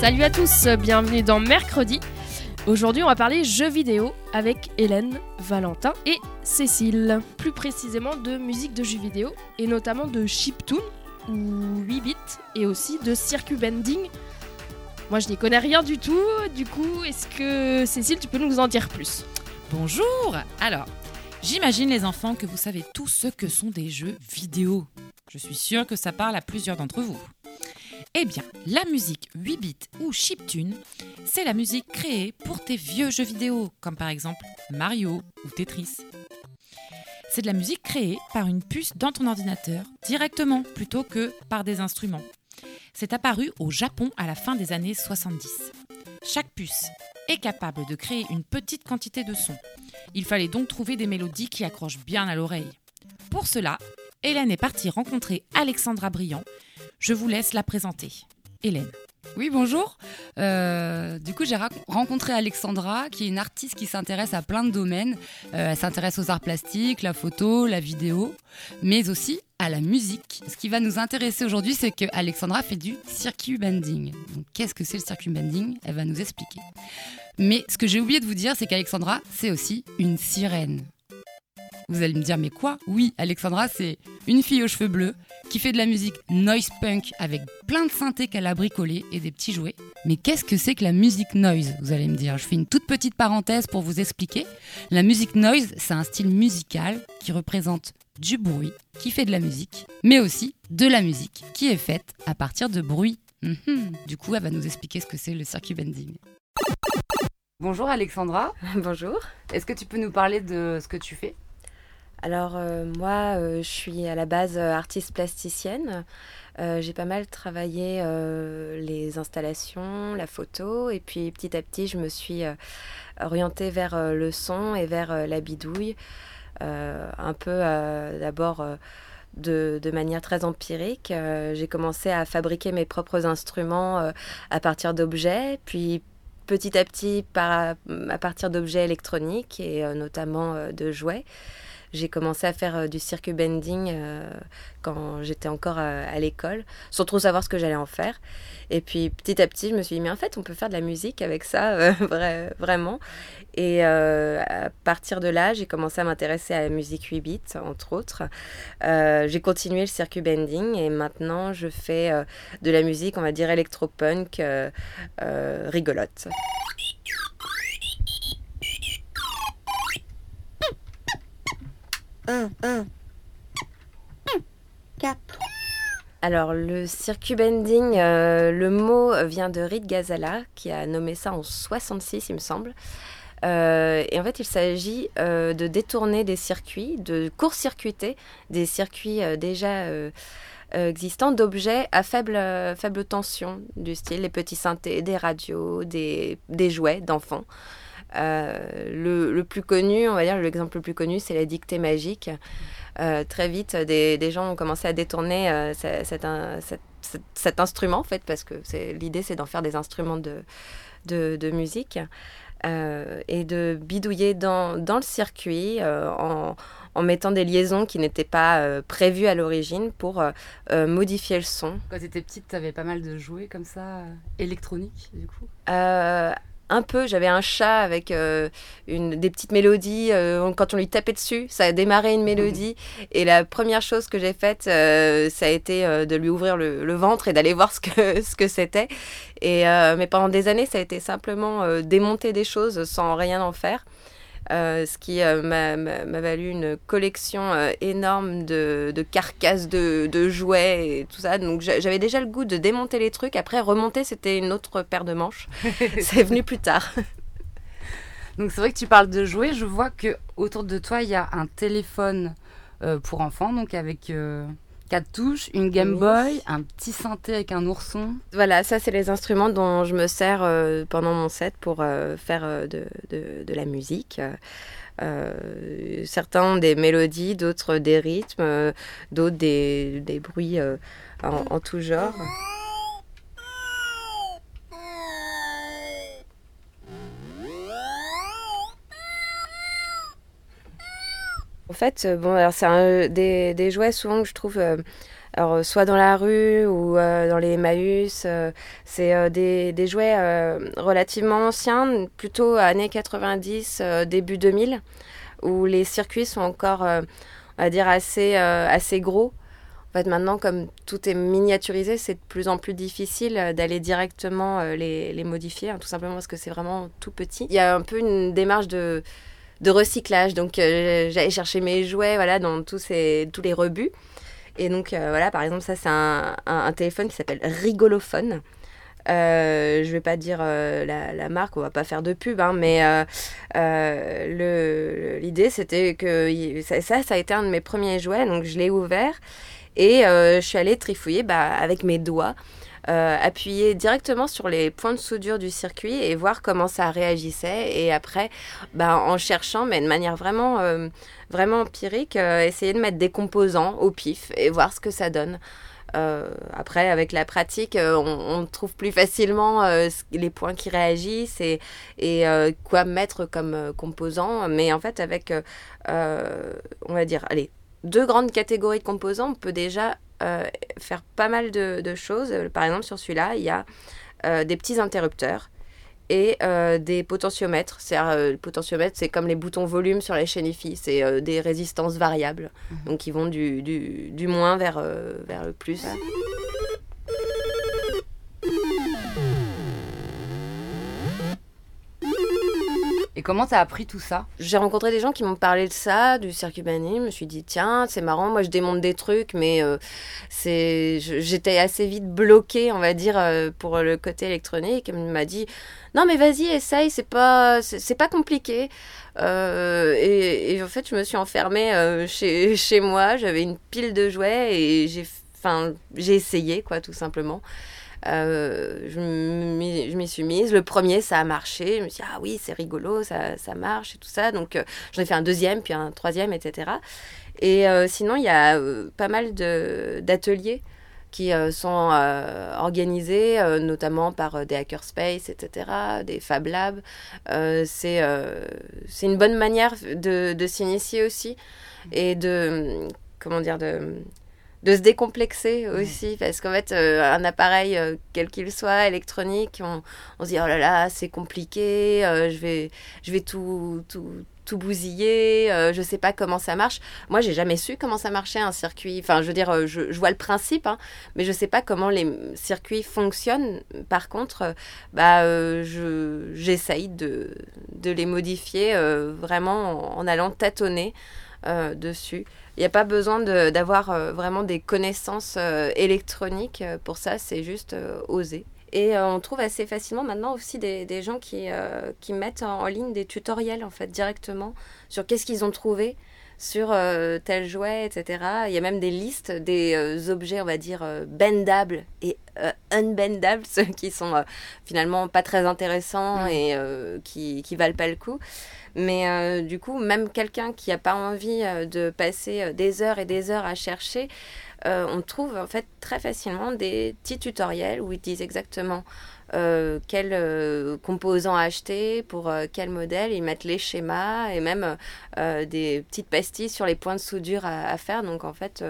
Salut à tous, bienvenue dans Mercredi. Aujourd'hui, on va parler jeux vidéo avec Hélène, Valentin et Cécile. Plus précisément de musique de jeux vidéo et notamment de chiptune ou 8 bits et aussi de circuit bending. Moi, je n'y connais rien du tout. Du coup, est-ce que Cécile, tu peux nous en dire plus? Bonjour Alors, j'imagine les enfants que vous savez tous ce que sont des jeux vidéo. Je suis sûre que ça parle à plusieurs d'entre vous. Eh bien, la musique 8 bits ou chiptune, c'est la musique créée pour tes vieux jeux vidéo, comme par exemple Mario ou Tetris. C'est de la musique créée par une puce dans ton ordinateur directement plutôt que par des instruments. C'est apparu au Japon à la fin des années 70. Chaque puce est capable de créer une petite quantité de sons. Il fallait donc trouver des mélodies qui accrochent bien à l'oreille. Pour cela, Hélène est partie rencontrer Alexandra Briand. Je vous laisse la présenter. Hélène. Oui, bonjour. Euh, du coup, j'ai rencontré Alexandra, qui est une artiste qui s'intéresse à plein de domaines. Euh, elle s'intéresse aux arts plastiques, la photo, la vidéo, mais aussi à la musique. Ce qui va nous intéresser aujourd'hui, c'est que Alexandra fait du circuit bending. qu'est-ce que c'est le circuit bending? Elle va nous expliquer. Mais ce que j'ai oublié de vous dire, c'est qu'Alexandra, c'est aussi une sirène. Vous allez me dire, mais quoi? Oui, Alexandra, c'est une fille aux cheveux bleus qui fait de la musique noise punk avec plein de synthés qu'elle a bricolé et des petits jouets. Mais qu'est-ce que c'est que la musique noise? Vous allez me dire. Je fais une toute petite parenthèse pour vous expliquer. La musique noise, c'est un style musical qui représente du bruit, qui fait de la musique, mais aussi de la musique qui est faite à partir de bruit. Mhm. Du coup, elle va nous expliquer ce que c'est le circuit bending. Bonjour Alexandra. Bonjour. Est-ce que tu peux nous parler de ce que tu fais? Alors euh, moi, euh, je suis à la base euh, artiste plasticienne. j'ai pas mal travaillé les installations, la photo, et puis petit à petit, je me suis orientée vers le son et vers la bidouille. un peu d'abord de, manière très empirique. j'ai commencé à fabriquer mes propres instruments à partir d'objets, puis petit à petit à partir d'objets électroniques et notamment de jouets j'ai commencé à faire euh, du circuit bending euh, quand j'étais encore euh, à, l'école, sans trop savoir ce que j'allais en faire. Et puis petit à petit, je me suis dit, mais en fait, on peut faire de la musique avec ça, vraiment. Et à partir de là, j'ai commencé à m'intéresser à la musique 8 bits, entre autres. j'ai continué le circuit bending et maintenant, je fais de la musique, on va dire, électropunk rigolote. Alors, le circuit bending, euh, le mot vient de Reed Gazala, qui a nommé ça en 66, il me semble. Euh, et en fait, il s'agit euh, de détourner des circuits, de court-circuiter des circuits déjà existants d'objets à faible, tension, du style les petits synthés, des radios, des jouets d'enfants. Le, le, plus connu, on va dire, l'exemple le plus connu, c'est la dictée magique. Euh, très vite, des, des, gens ont commencé à détourner euh, cet, cet, instrument, en fait, parce que l'idée, c'est d'en faire des instruments de, de, de musique. Euh, et de bidouiller dans, dans le circuit en, en, mettant des liaisons qui n'étaient pas prévues à l'origine pour modifier le son. Quand tu étais petite, tu avais pas mal de jouets comme ça, électroniques, du coup? Un peu. J'avais un chat avec euh, une, des petites mélodies. Euh, quand on lui tapait dessus, ça a démarré une mélodie. Et la première chose que j'ai faite, euh, ça a été de lui ouvrir le, ventre et d'aller voir ce que ce que c'était. Et mais pendant des années, ça a été simplement démonter des choses sans rien en faire. Euh, ce qui euh, m'a- valu une collection euh, énorme de, de carcasses de, de jouets et tout ça. Donc j'a- j'avais déjà le goût de démonter les trucs. Après, remonter, c'était une autre paire de manches. C'est venu plus tard. Donc c'est vrai que tu parles de jouets. Je vois que autour de toi, il y a un téléphone euh, pour enfants, donc avec euh, quatre touches, une Game. Boy, un petit synthé avec un ourson. Voilà, ça, c'est les instruments dont je me sers euh, pendant mon set pour euh, faire euh, de, de- de la musique. Certains ont des mélodies, d'autres des rythmes, d'autres des, des bruits en, en tout genre. En fait, euh, bon, c'est un- des, jouets souvent que je trouve, euh, alors, euh, soit dans la rue ou euh, dans les Emmaüs. euh, c'est euh, des, jouets euh, relativement anciens, plutôt années 90, euh, début 2000, où les circuits sont encore, euh, on va dire, assez, euh, assez gros. En fait, maintenant, comme tout est miniaturisé, c'est de plus en plus difficile euh, d'aller directement euh, les, les modifier, hein, tout simplement parce que c'est vraiment tout petit. Il y a un peu une démarche de, de recyclage, donc euh, j'allais chercher mes jouets voilà, dans tous, ces, tous les rebuts. Et donc, euh, voilà, par exemple, ça, c'est un, téléphone qui s'appelle Rigolophone. Euh, je vais pas dire euh, la, marque, on va pas faire de pub, hein, mais l'idée c'était que ça, ça, ça a été un de mes premiers jouets, donc je l'ai ouvert et je suis allée trifouiller bah, avec mes doigts, euh, appuyer directement sur les points de soudure du circuit et voir comment ça réagissait. Et après, bah, en cherchant, mais de manière vraiment, euh, vraiment empirique, euh, essayer de mettre des composants au pif et voir ce que ça donne. Après, avec la pratique, on, trouve plus facilement les points qui réagissent et, et quoi mettre comme composant. Mais en fait, avec, on va dire, allez, deux grandes catégories de composants, on peut déjà faire pas mal de, de choses. Euh, Par exemple, sur celui-là, il y a euh, des petits interrupteurs et euh, des potentiomètres. C'est euh, le potentiomètre, c'est comme les boutons volume sur les chaînes IFI, c'est euh, des résistances variables, donc qui vont du, du, du moins vers, euh, vers le plus. Et comment t'as appris tout ça? J'ai rencontré des gens qui m'ont parlé de ça, du circuit banni. Je me suis dit, tiens, c'est marrant. Moi, je démonte des trucs, mais euh, j'étais assez vite bloquée, on va dire, euh, pour le côté électronique. Elle m'a dit, non, mais vas-y, essaye, c'est pas, pas compliqué. Euh, et, en fait, je me suis enfermée chez, chez moi. J'avais une pile de jouets et j'ai essayé, quoi, tout simplement. Euh, je m'y suis mise. Le premier, ça a marché. Je me suis dit, ah oui, c'est rigolo, ça, ça marche et tout ça. Donc, euh, j'en ai fait un deuxième, puis un troisième, etc. Et euh, sinon, il y a pas mal d'ateliers qui sont organisés, notamment par des hackerspace, etc., des Fab Labs. C'est une bonne manière de, de s'initier aussi et de, comment dire, de se décomplexer aussi, parce qu'en fait, euh, un appareil, euh, quel qu'il soit, électronique, on, on se dit, oh là là, c'est compliqué, euh, je vais, je vais tout, tout, tout bousiller, je sais pas comment ça marche. Moi, j'ai jamais su comment ça marchait un circuit. Enfin, je veux dire, je, je vois le principe, hein, mais je sais pas comment les circuits fonctionnent. Par contre, bah, je, j'essaye de, de les modifier vraiment en, en allant tâtonner dessus. Il n'y a pas besoin d'avoir euh, vraiment des connaissances euh, électroniques euh, pour ça, c'est juste oser. Et on trouve assez facilement maintenant aussi des, gens qui, mettent en, en ligne des tutoriels en fait directement sur qu'est-ce qu'ils ont trouvé sur euh, tel jouet, etc. Il y a même des listes des euh, objets, on va dire, euh, bendables et unbendables, ceux qui sont finalement pas très intéressants et euh, qui, qui valent pas le coup. Mais du coup, même quelqu'un qui n'a pas envie de passer des heures et des heures à chercher, on trouve en fait très facilement des petits tutoriels où ils disent exactement euh, quel euh, composant acheter pour euh, quel modèle, ils mettent les schémas et même euh, des petites pastilles sur les points de soudure à, à faire. Donc en fait,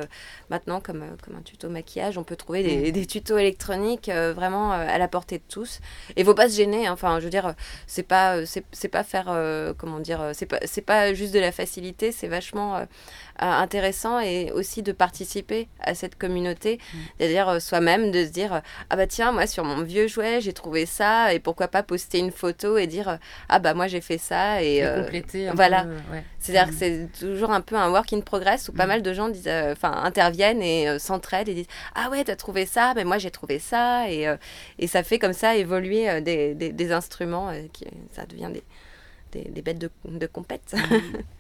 maintenant, comme, comme un tuto maquillage, on peut trouver des, des tutos électroniques vraiment à la portée de tous. Et faut pas se gêner. hein. Enfin, je veux dire, c'est pas, c'est c'est pas faire, comment dire, c'est pas, c'est pas juste de la facilité. C'est vachement intéressant et aussi de participer à cette communauté, c'est-à-dire euh, soi-même de se dire, euh, ah bah tiens, moi sur mon vieux jouet, j'ai trouvé ça, et pourquoi pas poster une photo et dire ah bah moi j'ai fait ça et, Et euh, compléter un voilà. ouais. c'est-à-dire Mm. que c'est toujours un peu un work in progress où pas Mm. mal de gens disent, euh, enfin interviennent et euh, s'entraident et disent ah ouais t'as trouvé ça, mais moi j'ai trouvé ça et, euh, et ça fait comme ça évoluer euh, des, des- des instruments, euh, qui, ça devient des, des, des bêtes de, de compète.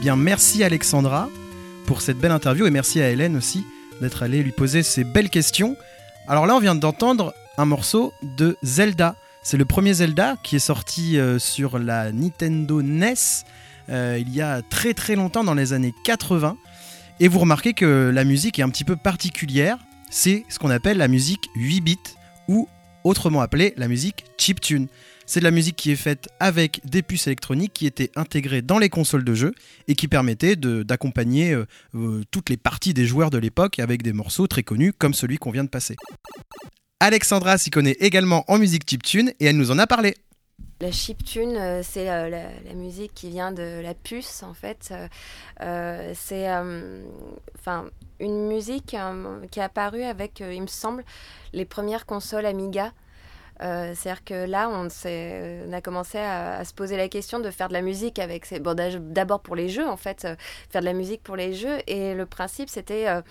bien, merci Alexandra pour cette belle interview et merci à Hélène aussi d'être allée lui poser ces belles questions. Alors là, on vient d'entendre un morceau de Zelda. C'est le premier Zelda qui est sorti euh, sur la Nintendo NES euh, il y a très très longtemps, dans les années 80. Et vous remarquez que la musique est un petit peu particulière. C'est ce qu'on appelle la musique 8 bits ou autrement appelée la musique chiptune. C'est de la musique qui est faite avec des puces électroniques qui étaient intégrées dans les consoles de jeu et qui permettaient d'accompagner euh, euh, toutes les parties des joueurs de l'époque avec des morceaux très connus comme celui qu'on vient de passer. Alexandra s'y connaît également en musique chiptune et elle nous en a parlé. La chiptune, euh, c'est la, musique qui vient de la puce, en fait. C'est une musique qui est apparue avec, il me semble, les premières consoles Amiga. Euh, C'est-à-dire que là, on, on a commencé à, se poser la question de faire de la musique avec ces... Bon, d'abord pour les jeux, en fait, euh, faire de la musique pour les jeux. Et le principe, c'était euh,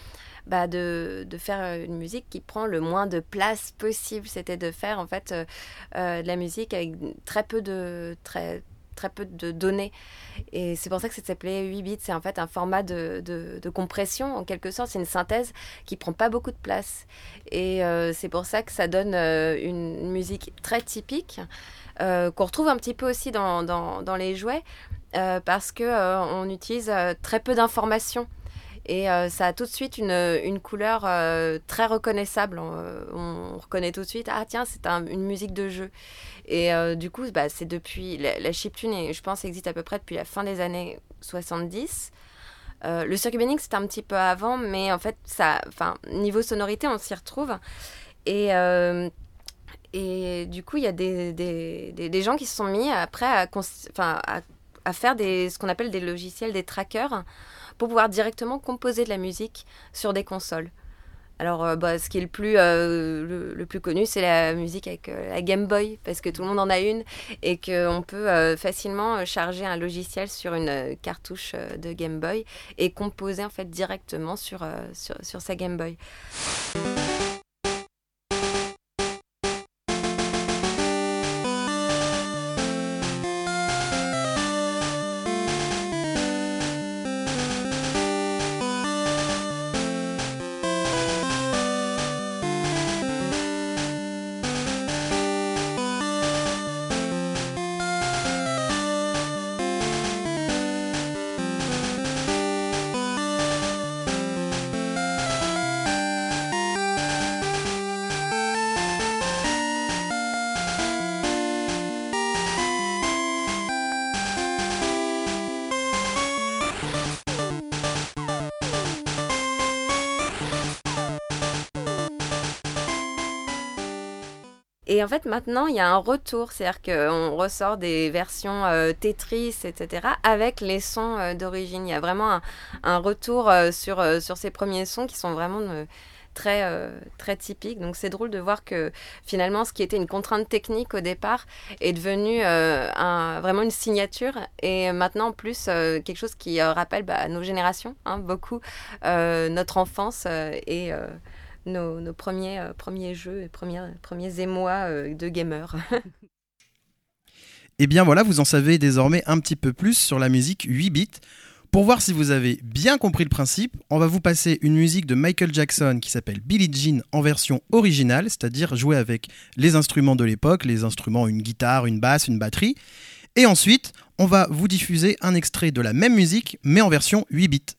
bah, de, de faire une musique qui prend le moins de place possible. C'était de faire, en fait, de la musique avec très peu de, très, très peu de données. Et c'est pour ça que ça s'appelait 8 bits. C'est en fait un format de, de, compression, en quelque sorte. C'est une synthèse qui prend pas beaucoup de place. Et euh, c'est pour ça que ça donne euh, une musique très typique, euh, qu'on retrouve un petit peu aussi dans, dans, dans les jouets, parce que euh, on utilise très peu d'informations. Et euh, ça a tout de suite une, une couleur euh, très reconnaissable. On, euh, on reconnaît tout de suite, ah tiens, c'est un- une musique de jeu. Et du coup, bah, c'est depuis. La, la chiptune, je pense, existe à peu près depuis la fin des années 70. Euh, le circuit bending, c'était un petit peu avant, mais en fait, ça, niveau sonorité, on s'y retrouve. Et, et du coup, il y a des, des, des- gens qui se sont mis après à, à faire des, ce qu'on appelle des logiciels, des trackers, pour pouvoir directement composer de la musique sur des consoles. Alors, euh, bah, ce qui est le plus, euh, le, plus connu, c'est la musique avec euh, la Game Boy, parce que tout le monde en a une, et qu'on peut facilement charger un logiciel sur une cartouche de Game Boy et composer en fait directement sur, sur, sur sa Game Boy. Et en fait, maintenant, il y a un retour, c'est-à-dire qu'on ressort des versions euh, Tetris, etc., avec les sons euh, d'origine. Il y a vraiment un, retour euh, sur, euh, sur ces premiers sons qui sont vraiment très, très typiques. Donc c'est drôle de voir que finalement, ce qui était une contrainte technique au départ est devenu vraiment une signature. Et maintenant, en plus, quelque chose qui rappelle bah, nos générations, hein, beaucoup, notre enfance et... nos, euh, premiers jeux et premiers, émois euh, de gamers. Et bien voilà, vous en savez désormais un petit peu plus sur la musique 8 bits. Pour voir si vous avez bien compris le principe, on va vous passer une musique de Michael Jackson qui s'appelle Billie Jean en version originale, c'est-à-dire jouer avec les instruments de l'époque, les instruments, une guitare, une basse, une batterie. Et ensuite, on va vous diffuser un extrait de la même musique, mais en version 8 bits.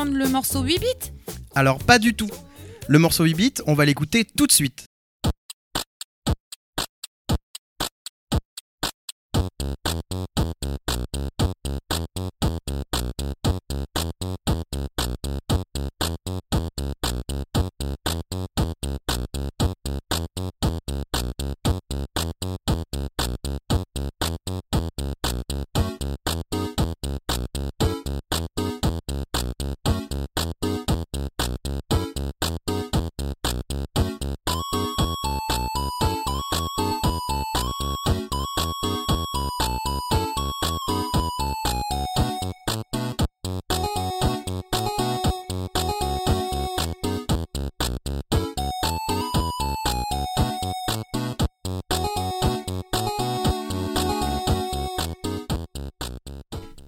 Le morceau 8 bits? Alors pas du tout. Le morceau 8 bits, on va l'écouter tout de suite.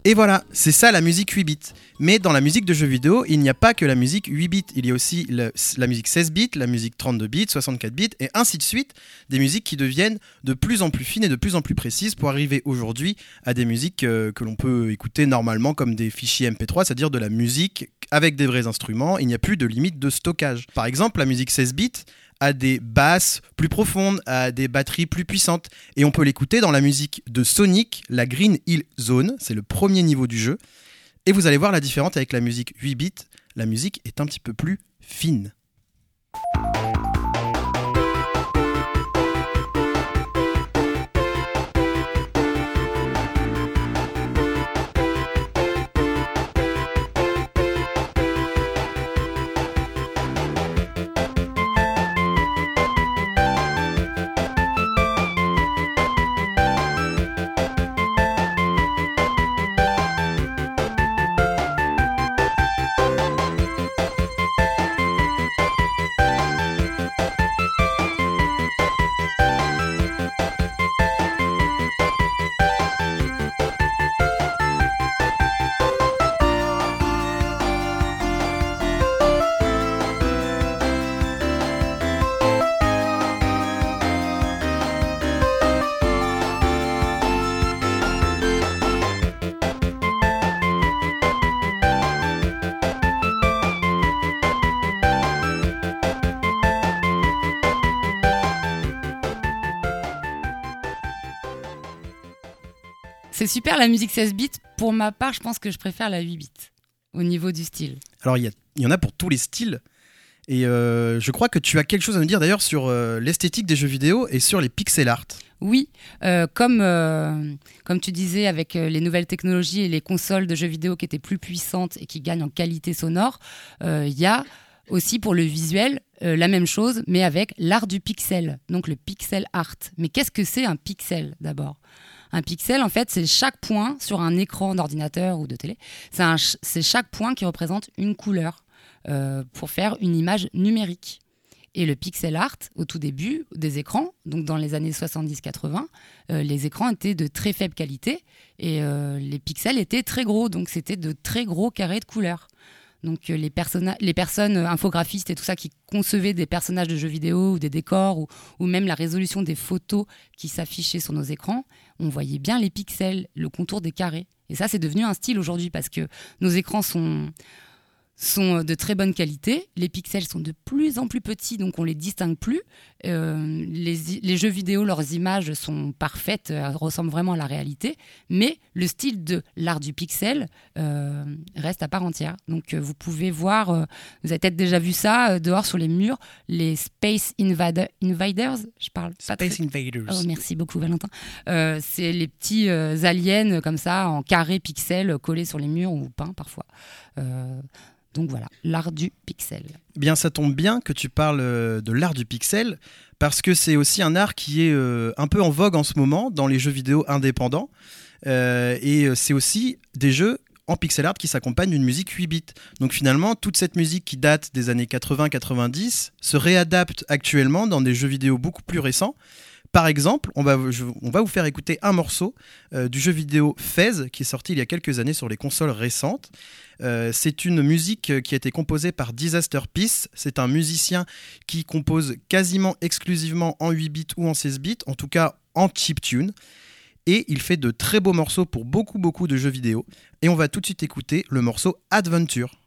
Et voilà, c'est ça la musique 8 bits. Mais dans la musique de jeux vidéo, il n'y a pas que la musique 8 bits, il y a aussi la musique 16 bits, la musique 32 bits, 64 bits, et ainsi de suite, des musiques qui deviennent de plus en plus fines et de plus en plus précises pour arriver aujourd'hui à des musiques euh, que l'on peut écouter normalement comme des fichiers MP3, c'est-à-dire de la musique avec des vrais instruments, il n'y a plus de limite de stockage. Par exemple, la musique 16 bits a des basses plus profondes, a des batteries plus puissantes, et on peut l'écouter dans la musique de Sonic, la Green Hill Zone, c'est le premier niveau du jeu. Et vous allez voir la différence avec la musique 8 bits, la musique est un petit peu plus fine. C'est super la musique 16 bits. Pour ma part, je pense que je préfère la 8 bits au niveau du style. Alors il y, en a pour tous les styles. Et euh, je crois que tu as quelque chose à nous dire d'ailleurs sur euh, l'esthétique des jeux vidéo et sur les pixel art. Oui, euh, comme, comme tu disais, avec les nouvelles technologies et les consoles de jeux vidéo qui étaient plus puissantes et qui gagnent en qualité sonore, il y a aussi pour le visuel euh, la même chose, mais avec l'art du pixel, donc le pixel art. Mais qu'est-ce que c'est un pixel d'abord? Un pixel, en fait, c'est chaque point sur un écran d'ordinateur ou de télé. C'est chaque point qui représente une couleur euh, pour faire une image numérique. Et le pixel art, au tout début des écrans, donc dans les années 70-80, euh, les écrans étaient de très faible qualité et euh, les pixels étaient très gros, donc c'était de très gros carrés de couleurs. Donc euh, les, les personnes euh, infographistes et tout ça qui concevaient des personnages de jeux vidéo ou des décors ou même la résolution des photos qui s'affichaient sur nos écrans, on voyait bien les pixels, le contour des carrés. Et ça, c'est devenu un style aujourd'hui parce que nos écrans sont, sont de très bonne qualité. Les pixels sont de plus en plus petits, donc on les distingue plus. Euh, les, jeux vidéo, leurs images sont parfaites, euh, elles ressemblent vraiment à la réalité. Mais le style de l'art du pixel euh, reste à part entière. Donc euh, vous pouvez voir, euh, vous avez peut-être déjà vu ça euh, dehors sur les murs, les Space Invader- Invaders. Je parle pas très- Space Invaders. Oh, merci beaucoup Valentin. Euh, c'est les petits euh, aliens euh, comme ça en carré pixel euh, collés sur les murs ou peints parfois. Euh, donc voilà, l'art du pixel. Bien, ça tombe bien que tu parles euh, de l'art du pixel, parce que c'est aussi un art qui est euh, un peu en vogue en ce moment dans les jeux vidéo indépendants. Et c'est aussi des jeux en pixel art qui s'accompagnent d'une musique 8 bits. Donc finalement, toute cette musique qui date des années 80-90 se réadapte actuellement dans des jeux vidéo beaucoup plus récents. Par exemple, on va, vous faire écouter un morceau euh, du jeu vidéo Fez qui est sorti il y a quelques années sur les consoles récentes. Euh, c'est une musique euh, qui a été composée par Disaster Peace. C'est un musicien qui compose quasiment exclusivement en 8 bits ou en 16 bits, en tout cas en chiptune. Et il fait de très beaux morceaux pour beaucoup beaucoup de jeux vidéo. Et on va tout de suite écouter le morceau Adventure.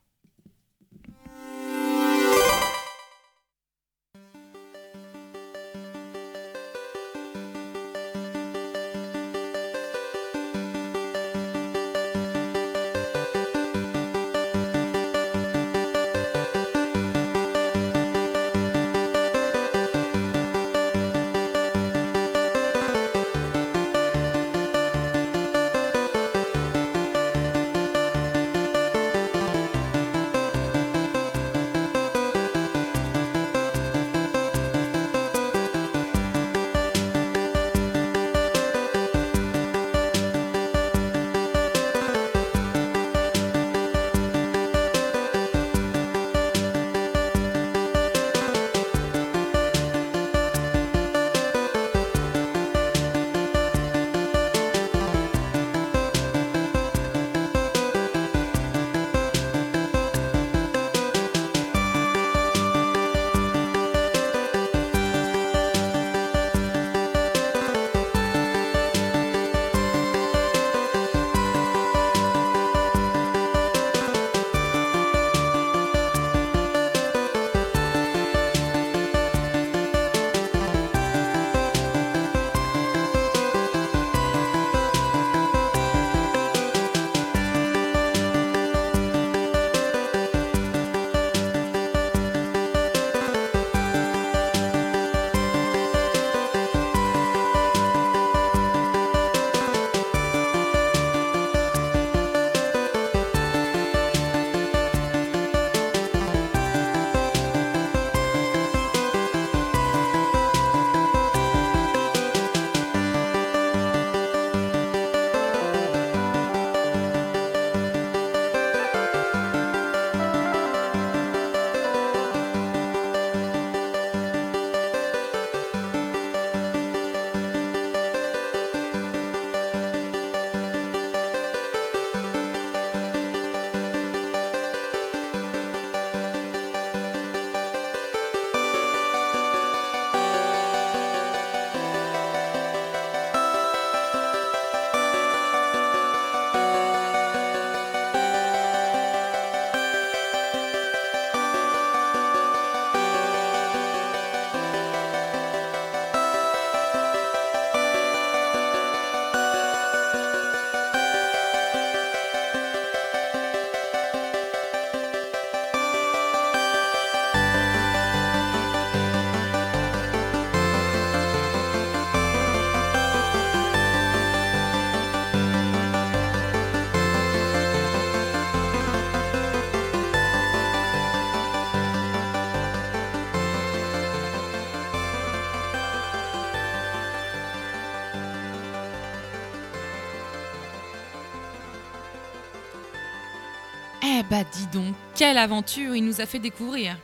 Bah dis donc, quelle aventure il nous a fait découvrir,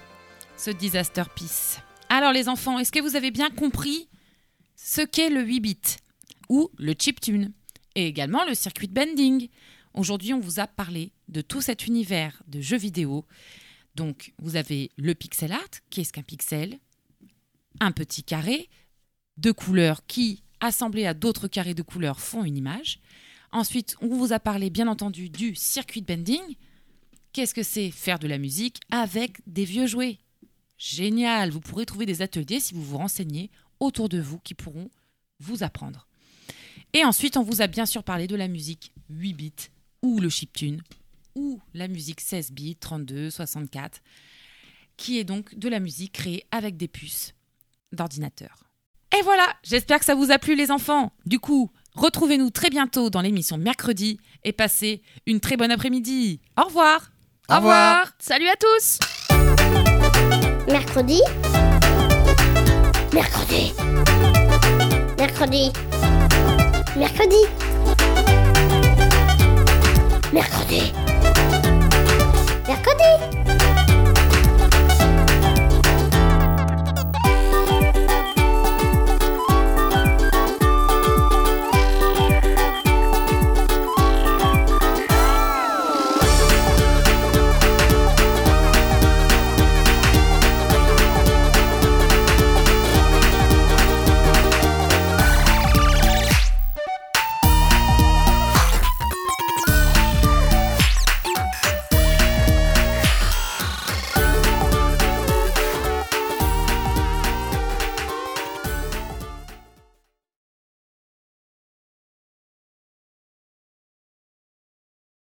ce Disaster Piece. Alors les enfants, est-ce que vous avez bien compris ce qu'est le 8 bit ou le chiptune et également le circuit bending? Aujourd'hui, on vous a parlé de tout cet univers de jeux vidéo. Donc, vous avez le pixel art. Qu'est-ce qu'un pixel? Un petit carré de couleurs qui, assemblés à d'autres carrés de couleurs, font une image. Ensuite, on vous a parlé, bien entendu, du circuit bending. Qu'est-ce que c'est Faire de la musique avec des vieux jouets? Génial Vous pourrez trouver des ateliers si vous vous renseignez autour de vous qui pourront vous apprendre. Et ensuite, on vous a bien sûr parlé de la musique 8 bits ou le chiptune ou la musique 16 bits, 32, 64, qui est donc de la musique créée avec des puces d'ordinateur. Et voilà, j'espère que ça vous a plu les enfants. Du coup, retrouvez-nous très bientôt dans l'émission mercredi et passez une très bonne après-midi. Au revoir. Au, Salut à tous. Mercredi. Mercredi. Mercredi. Mercredi. Mercredi. Mercredi.